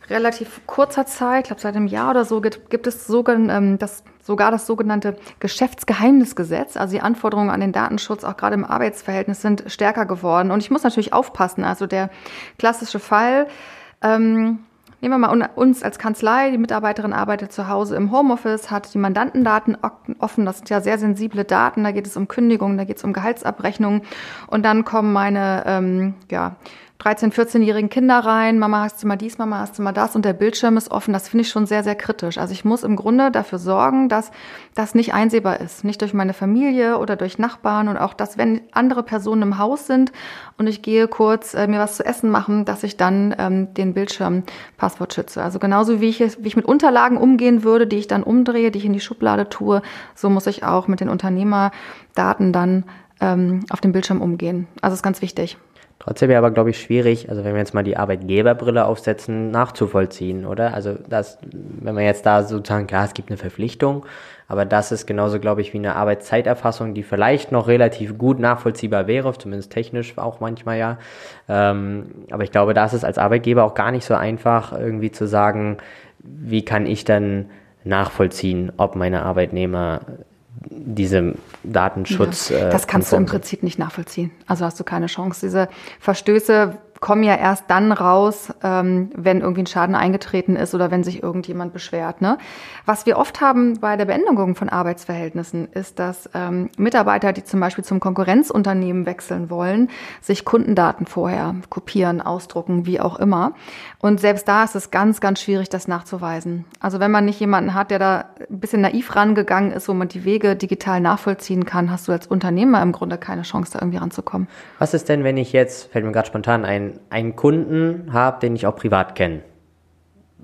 relativ kurzer Zeit, ich glaube seit einem Jahr oder so, gibt, gibt es sogar, ähm, das, sogar das sogenannte Geschäftsgeheimnisgesetz. Also die Anforderungen an den Datenschutz, auch gerade im Arbeitsverhältnis, sind stärker geworden. Und ich muss natürlich aufpassen. Also der klassische Fall, ähm, Nehmen wir mal uns als Kanzlei, die Mitarbeiterin arbeitet zu Hause im Homeoffice, hat die Mandantendaten offen, das sind ja sehr sensible Daten, da geht es um Kündigungen, da geht es um Gehaltsabrechnungen. Und dann kommen meine ähm, ja, 13-, 14-jährigen Kinder rein, Mama hast du mal dies, Mama hast du mal das und der Bildschirm ist offen. Das finde ich schon sehr, sehr kritisch. Also ich muss im Grunde dafür sorgen, dass das nicht einsehbar ist. Nicht durch meine Familie oder durch Nachbarn und auch, dass wenn andere Personen im Haus sind und ich gehe kurz äh, mir was zu essen machen, dass ich dann ähm, den Bildschirm Passwort schütze. Also genauso wie ich, wie ich mit Unterlagen umgehen würde, die ich dann umdrehe, die ich in die Schublade tue, so muss ich auch mit den Unternehmerdaten dann ähm, auf dem Bildschirm umgehen. Also ist ganz wichtig. Trotzdem wäre aber, glaube ich, schwierig, also wenn wir jetzt mal die Arbeitgeberbrille aufsetzen, nachzuvollziehen, oder? Also das, wenn man jetzt da sozusagen, klar, es gibt eine Verpflichtung, aber das ist genauso, glaube ich, wie eine Arbeitszeiterfassung, die vielleicht noch relativ gut nachvollziehbar wäre, zumindest technisch auch manchmal ja. Ähm, aber ich glaube, da ist es als Arbeitgeber auch gar nicht so einfach, irgendwie zu sagen, wie kann ich dann nachvollziehen, ob meine Arbeitnehmer diesem Datenschutz. Ja, das kannst äh, du im Prinzip nicht nachvollziehen. Also hast du keine Chance. Diese Verstöße kommen ja erst dann raus, ähm, wenn irgendwie ein Schaden eingetreten ist oder wenn sich irgendjemand beschwert. Ne? Was wir oft haben bei der Beendigung von Arbeitsverhältnissen, ist, dass ähm, Mitarbeiter, die zum Beispiel zum Konkurrenzunternehmen wechseln wollen, sich Kundendaten vorher kopieren, ausdrucken, wie auch immer. Und selbst da ist es ganz, ganz schwierig, das nachzuweisen. Also wenn man nicht jemanden hat, der da ein bisschen naiv rangegangen ist, wo man die Wege digital nachvollziehen kann, hast du als Unternehmer im Grunde keine Chance, da irgendwie ranzukommen. Was ist denn, wenn ich jetzt, fällt mir gerade spontan ein, einen Kunden habe, den ich auch privat kenne.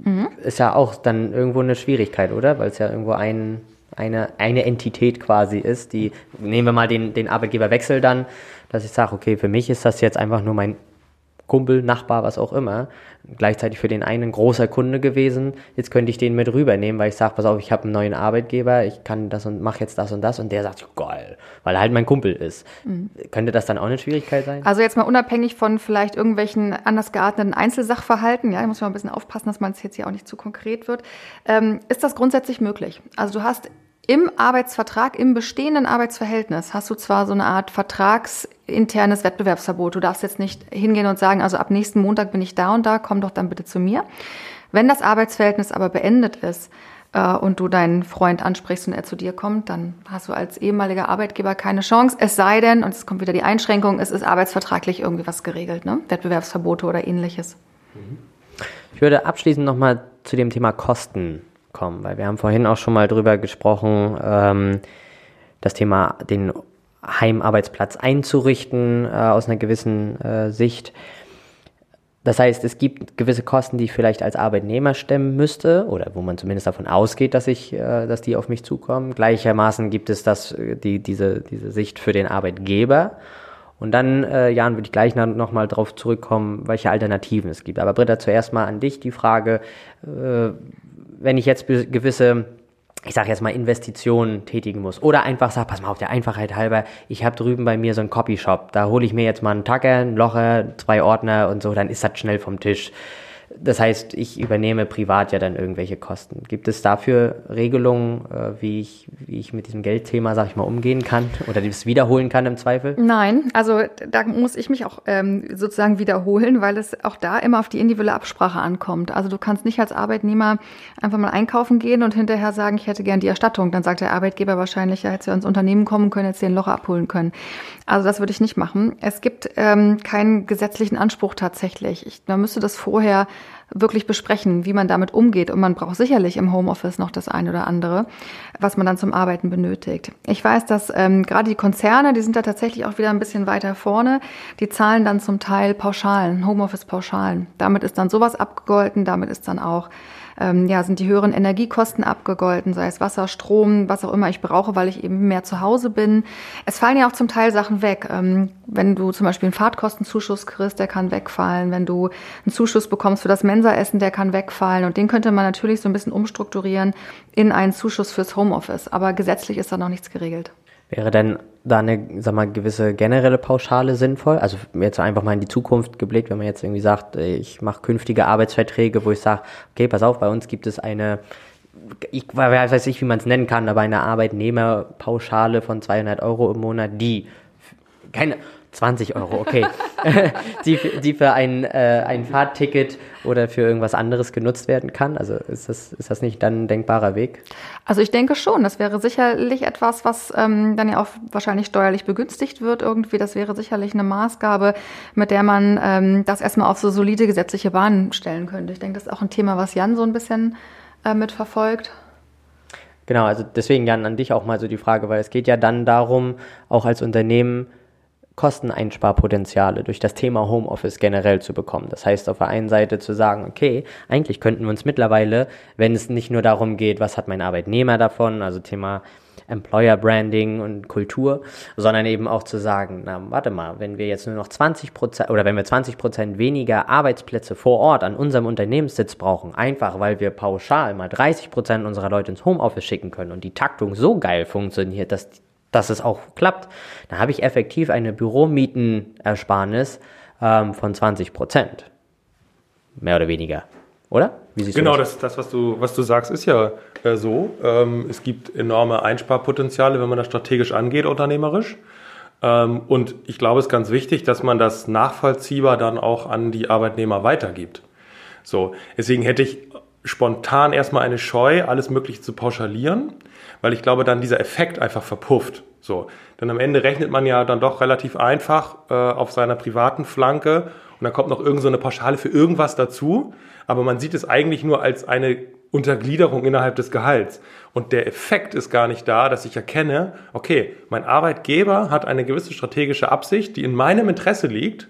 Mhm. Ist ja auch dann irgendwo eine Schwierigkeit, oder? Weil es ja irgendwo ein, eine, eine Entität quasi ist, die, nehmen wir mal den, den Arbeitgeberwechsel dann, dass ich sage, okay, für mich ist das jetzt einfach nur mein Kumpel, Nachbar, was auch immer, gleichzeitig für den einen großer Kunde gewesen. Jetzt könnte ich den mit rübernehmen, weil ich sage, pass auf, ich habe einen neuen Arbeitgeber, ich kann das und mache jetzt das und das und der sagt, geil, weil er halt mein Kumpel ist. Mhm. Könnte das dann auch eine Schwierigkeit sein? Also jetzt mal unabhängig von vielleicht irgendwelchen anders gearteten Einzelsachverhalten, ja, ich muss mal ein bisschen aufpassen, dass man es jetzt hier auch nicht zu konkret wird, ähm, ist das grundsätzlich möglich. Also du hast im Arbeitsvertrag, im bestehenden Arbeitsverhältnis hast du zwar so eine Art vertragsinternes Wettbewerbsverbot. Du darfst jetzt nicht hingehen und sagen, also ab nächsten Montag bin ich da und da, komm doch dann bitte zu mir. Wenn das Arbeitsverhältnis aber beendet ist äh, und du deinen Freund ansprichst und er zu dir kommt, dann hast du als ehemaliger Arbeitgeber keine Chance. Es sei denn, und es kommt wieder die Einschränkung, es ist arbeitsvertraglich irgendwie was geregelt, ne? Wettbewerbsverbote oder ähnliches. Ich würde abschließend nochmal zu dem Thema Kosten kommen, weil wir haben vorhin auch schon mal drüber gesprochen, ähm, das Thema den Heimarbeitsplatz einzurichten äh, aus einer gewissen äh, Sicht. Das heißt, es gibt gewisse Kosten, die ich vielleicht als Arbeitnehmer stemmen müsste oder wo man zumindest davon ausgeht, dass ich, äh, dass die auf mich zukommen. Gleichermaßen gibt es das, die, diese, diese Sicht für den Arbeitgeber. Und dann, äh, Jan, würde ich gleich noch mal drauf zurückkommen, welche Alternativen es gibt. Aber Britta, zuerst mal an dich die Frage, äh, wenn ich jetzt gewisse ich sage jetzt mal Investitionen tätigen muss oder einfach sag, pass mal auf der Einfachheit halber, ich habe drüben bei mir so einen Copyshop, da hole ich mir jetzt mal einen Tacker, ein Locher, zwei Ordner und so, dann ist das schnell vom Tisch. Das heißt, ich übernehme privat ja dann irgendwelche Kosten. Gibt es dafür Regelungen, äh, wie, ich, wie ich mit diesem Geldthema, sag ich mal, umgehen kann oder das wiederholen kann im Zweifel? Nein, also da muss ich mich auch ähm, sozusagen wiederholen, weil es auch da immer auf die individuelle Absprache ankommt. Also du kannst nicht als Arbeitnehmer einfach mal einkaufen gehen und hinterher sagen, ich hätte gern die Erstattung. Dann sagt der Arbeitgeber wahrscheinlich, ja, hätte ja ins Unternehmen kommen können, jetzt den Loch abholen können. Also das würde ich nicht machen. Es gibt ähm, keinen gesetzlichen Anspruch tatsächlich. Ich, man müsste das vorher wirklich besprechen, wie man damit umgeht. Und man braucht sicherlich im Homeoffice noch das eine oder andere, was man dann zum Arbeiten benötigt. Ich weiß, dass ähm, gerade die Konzerne, die sind da tatsächlich auch wieder ein bisschen weiter vorne. Die zahlen dann zum Teil Pauschalen, Homeoffice-Pauschalen. Damit ist dann sowas abgegolten, damit ist dann auch ähm, ja, sind die höheren Energiekosten abgegolten, sei es Wasser, Strom, was auch immer ich brauche, weil ich eben mehr zu Hause bin. Es fallen ja auch zum Teil Sachen weg. Ähm, wenn du zum Beispiel einen Fahrtkostenzuschuss kriegst, der kann wegfallen. Wenn du einen Zuschuss bekommst für das Mensaessen, der kann wegfallen. Und den könnte man natürlich so ein bisschen umstrukturieren in einen Zuschuss fürs Homeoffice. Aber gesetzlich ist da noch nichts geregelt. Wäre denn da eine, sag mal, gewisse generelle Pauschale sinnvoll? Also jetzt einfach mal in die Zukunft geblickt, wenn man jetzt irgendwie sagt, ich mache künftige Arbeitsverträge, wo ich sage, okay, pass auf, bei uns gibt es eine, ich weiß nicht, wie man es nennen kann, aber eine Arbeitnehmerpauschale von 200 Euro im Monat, die keine 20 Euro, okay. die, die für ein, äh, ein Fahrtticket oder für irgendwas anderes genutzt werden kann. Also ist das, ist das nicht dann ein denkbarer Weg? Also ich denke schon. Das wäre sicherlich etwas, was ähm, dann ja auch wahrscheinlich steuerlich begünstigt wird irgendwie. Das wäre sicherlich eine Maßgabe, mit der man ähm, das erstmal auf so solide gesetzliche Bahnen stellen könnte. Ich denke, das ist auch ein Thema, was Jan so ein bisschen äh, mitverfolgt. Genau, also deswegen Jan an dich auch mal so die Frage, weil es geht ja dann darum, auch als Unternehmen Kosteneinsparpotenziale durch das Thema Homeoffice generell zu bekommen. Das heißt, auf der einen Seite zu sagen, okay, eigentlich könnten wir uns mittlerweile, wenn es nicht nur darum geht, was hat mein Arbeitnehmer davon, also Thema Employer Branding und Kultur, sondern eben auch zu sagen, na, warte mal, wenn wir jetzt nur noch 20 Prozent oder wenn wir 20 Prozent weniger Arbeitsplätze vor Ort an unserem Unternehmenssitz brauchen, einfach weil wir pauschal mal 30 Prozent unserer Leute ins Homeoffice schicken können und die Taktung so geil funktioniert, dass dass es auch klappt, dann habe ich effektiv eine Büromietenersparnis ähm, von 20 Prozent. Mehr oder weniger. Oder? genau, das, das was, du, was du sagst, ist ja äh, so. Ähm, es gibt enorme Einsparpotenziale, wenn man das strategisch angeht, unternehmerisch. Ähm, und ich glaube, es ist ganz wichtig, dass man das nachvollziehbar dann auch an die Arbeitnehmer weitergibt. So, deswegen hätte ich spontan erstmal eine Scheu, alles Mögliche zu pauschalieren weil ich glaube, dann dieser Effekt einfach verpufft. So, denn am Ende rechnet man ja dann doch relativ einfach äh, auf seiner privaten Flanke und dann kommt noch irgendeine so eine Pauschale für irgendwas dazu, aber man sieht es eigentlich nur als eine Untergliederung innerhalb des Gehalts. Und der Effekt ist gar nicht da, dass ich erkenne, okay, mein Arbeitgeber hat eine gewisse strategische Absicht, die in meinem Interesse liegt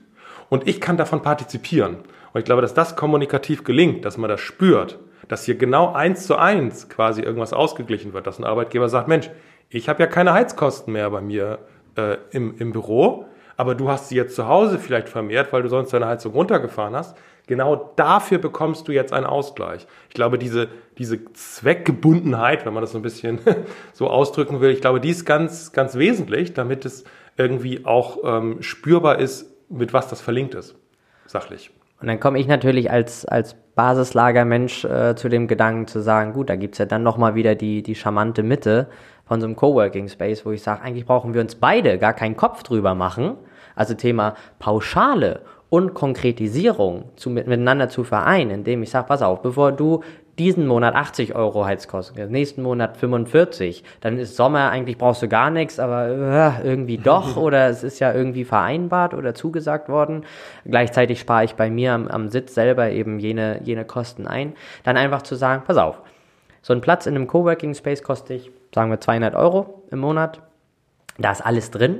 und ich kann davon partizipieren. Und ich glaube, dass das kommunikativ gelingt, dass man das spürt dass hier genau eins zu eins quasi irgendwas ausgeglichen wird, dass ein Arbeitgeber sagt, Mensch, ich habe ja keine Heizkosten mehr bei mir äh, im, im Büro, aber du hast sie jetzt zu Hause vielleicht vermehrt, weil du sonst deine Heizung runtergefahren hast. Genau dafür bekommst du jetzt einen Ausgleich. Ich glaube, diese, diese Zweckgebundenheit, wenn man das so ein bisschen so ausdrücken will, ich glaube, die ist ganz, ganz wesentlich, damit es irgendwie auch ähm, spürbar ist, mit was das verlinkt ist, sachlich. Und dann komme ich natürlich als, als Basislagermensch äh, zu dem Gedanken zu sagen, gut, da gibt's ja dann nochmal wieder die, die charmante Mitte von so einem Coworking Space, wo ich sage, eigentlich brauchen wir uns beide gar keinen Kopf drüber machen. Also Thema Pauschale und Konkretisierung zu, miteinander zu vereinen, indem ich sage, pass auf, bevor du diesen Monat 80 Euro Heizkosten, nächsten Monat 45, dann ist Sommer, eigentlich brauchst du gar nichts, aber äh, irgendwie doch oder es ist ja irgendwie vereinbart oder zugesagt worden. Gleichzeitig spare ich bei mir am, am Sitz selber eben jene, jene Kosten ein. Dann einfach zu sagen, pass auf, so ein Platz in einem Coworking Space kostet ich, sagen wir 200 Euro im Monat. Da ist alles drin.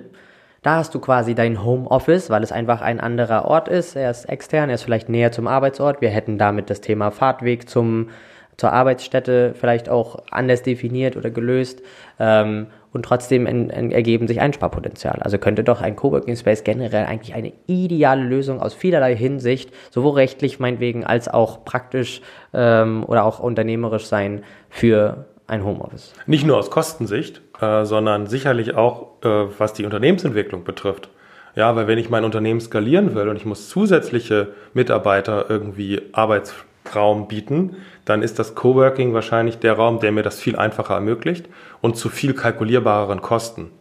Da hast du quasi dein Homeoffice, weil es einfach ein anderer Ort ist. Er ist extern, er ist vielleicht näher zum Arbeitsort. Wir hätten damit das Thema Fahrtweg zum zur Arbeitsstätte vielleicht auch anders definiert oder gelöst. Ähm, und trotzdem en, en ergeben sich Einsparpotenzial. Also könnte doch ein Coworking Space generell eigentlich eine ideale Lösung aus vielerlei Hinsicht, sowohl rechtlich meinetwegen als auch praktisch ähm, oder auch unternehmerisch sein für ein Homeoffice. Nicht nur aus Kostensicht, äh, sondern sicherlich auch, äh, was die Unternehmensentwicklung betrifft. Ja, weil wenn ich mein Unternehmen skalieren will und ich muss zusätzliche Mitarbeiter irgendwie Arbeitsraum bieten, dann ist das Coworking wahrscheinlich der Raum, der mir das viel einfacher ermöglicht und zu viel kalkulierbareren Kosten.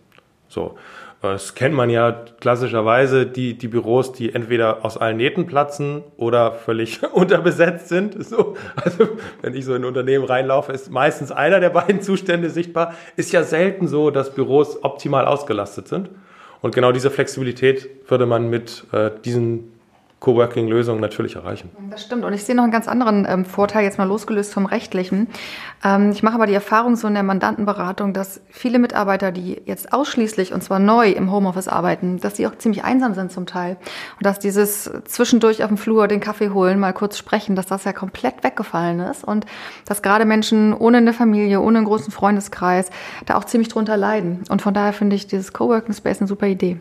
So. Das kennt man ja klassischerweise, die, die Büros, die entweder aus allen Nähten platzen oder völlig unterbesetzt sind. So, also, wenn ich so in ein Unternehmen reinlaufe, ist meistens einer der beiden Zustände sichtbar. Ist ja selten so, dass Büros optimal ausgelastet sind. Und genau diese Flexibilität würde man mit äh, diesen Coworking-Lösungen natürlich erreichen. Das stimmt. Und ich sehe noch einen ganz anderen ähm, Vorteil, jetzt mal losgelöst vom rechtlichen. Ähm, ich mache aber die Erfahrung so in der Mandantenberatung, dass viele Mitarbeiter, die jetzt ausschließlich und zwar neu im Homeoffice arbeiten, dass die auch ziemlich einsam sind zum Teil. Und dass dieses zwischendurch auf dem Flur den Kaffee holen, mal kurz sprechen, dass das ja komplett weggefallen ist und dass gerade Menschen ohne eine Familie, ohne einen großen Freundeskreis da auch ziemlich drunter leiden. Und von daher finde ich dieses Coworking Space eine super Idee.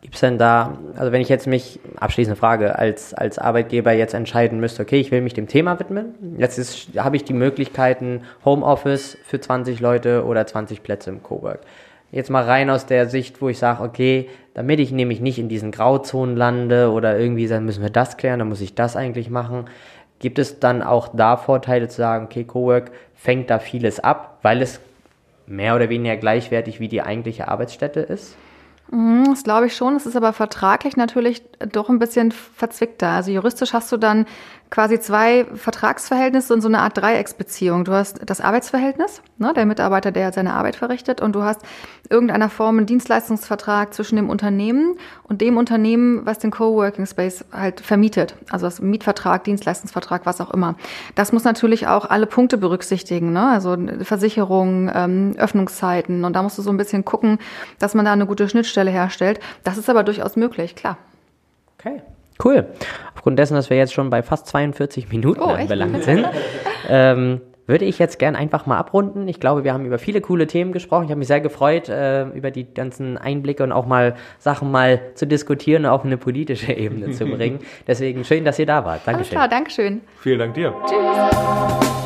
Gibt es denn da, also wenn ich jetzt mich, abschließende Frage, als, als Arbeitgeber jetzt entscheiden müsste, okay, ich will mich dem Thema widmen, jetzt habe ich die Möglichkeiten Homeoffice für 20 Leute oder 20 Plätze im Cowork. Jetzt mal rein aus der Sicht, wo ich sage, okay, damit ich nämlich nicht in diesen Grauzonen lande oder irgendwie dann müssen wir das klären, dann muss ich das eigentlich machen. Gibt es dann auch da Vorteile zu sagen, okay, Cowork fängt da vieles ab, weil es mehr oder weniger gleichwertig wie die eigentliche Arbeitsstätte ist? Mhm, das glaube ich schon. Es ist aber vertraglich natürlich doch ein bisschen verzwickter. Also juristisch hast du dann quasi zwei Vertragsverhältnisse und so eine Art Dreiecksbeziehung. Du hast das Arbeitsverhältnis, ne, der Mitarbeiter, der seine Arbeit verrichtet, und du hast irgendeiner Form einen Dienstleistungsvertrag zwischen dem Unternehmen und dem Unternehmen, was den Coworking Space halt vermietet. Also das Mietvertrag, Dienstleistungsvertrag, was auch immer. Das muss natürlich auch alle Punkte berücksichtigen, ne? also Versicherung, ähm, Öffnungszeiten. Und da musst du so ein bisschen gucken, dass man da eine gute Schnittstelle herstellt. Das ist aber durchaus möglich, klar. Okay. Cool. Aufgrund dessen, dass wir jetzt schon bei fast 42 Minuten oh, anbelangt sind, ähm, würde ich jetzt gern einfach mal abrunden. Ich glaube, wir haben über viele coole Themen gesprochen. Ich habe mich sehr gefreut, äh, über die ganzen Einblicke und auch mal Sachen mal zu diskutieren und auf eine politische Ebene zu bringen. Deswegen schön, dass ihr da wart. Dankeschön. Alles klar, Dankeschön. Vielen Dank dir. Tschüss.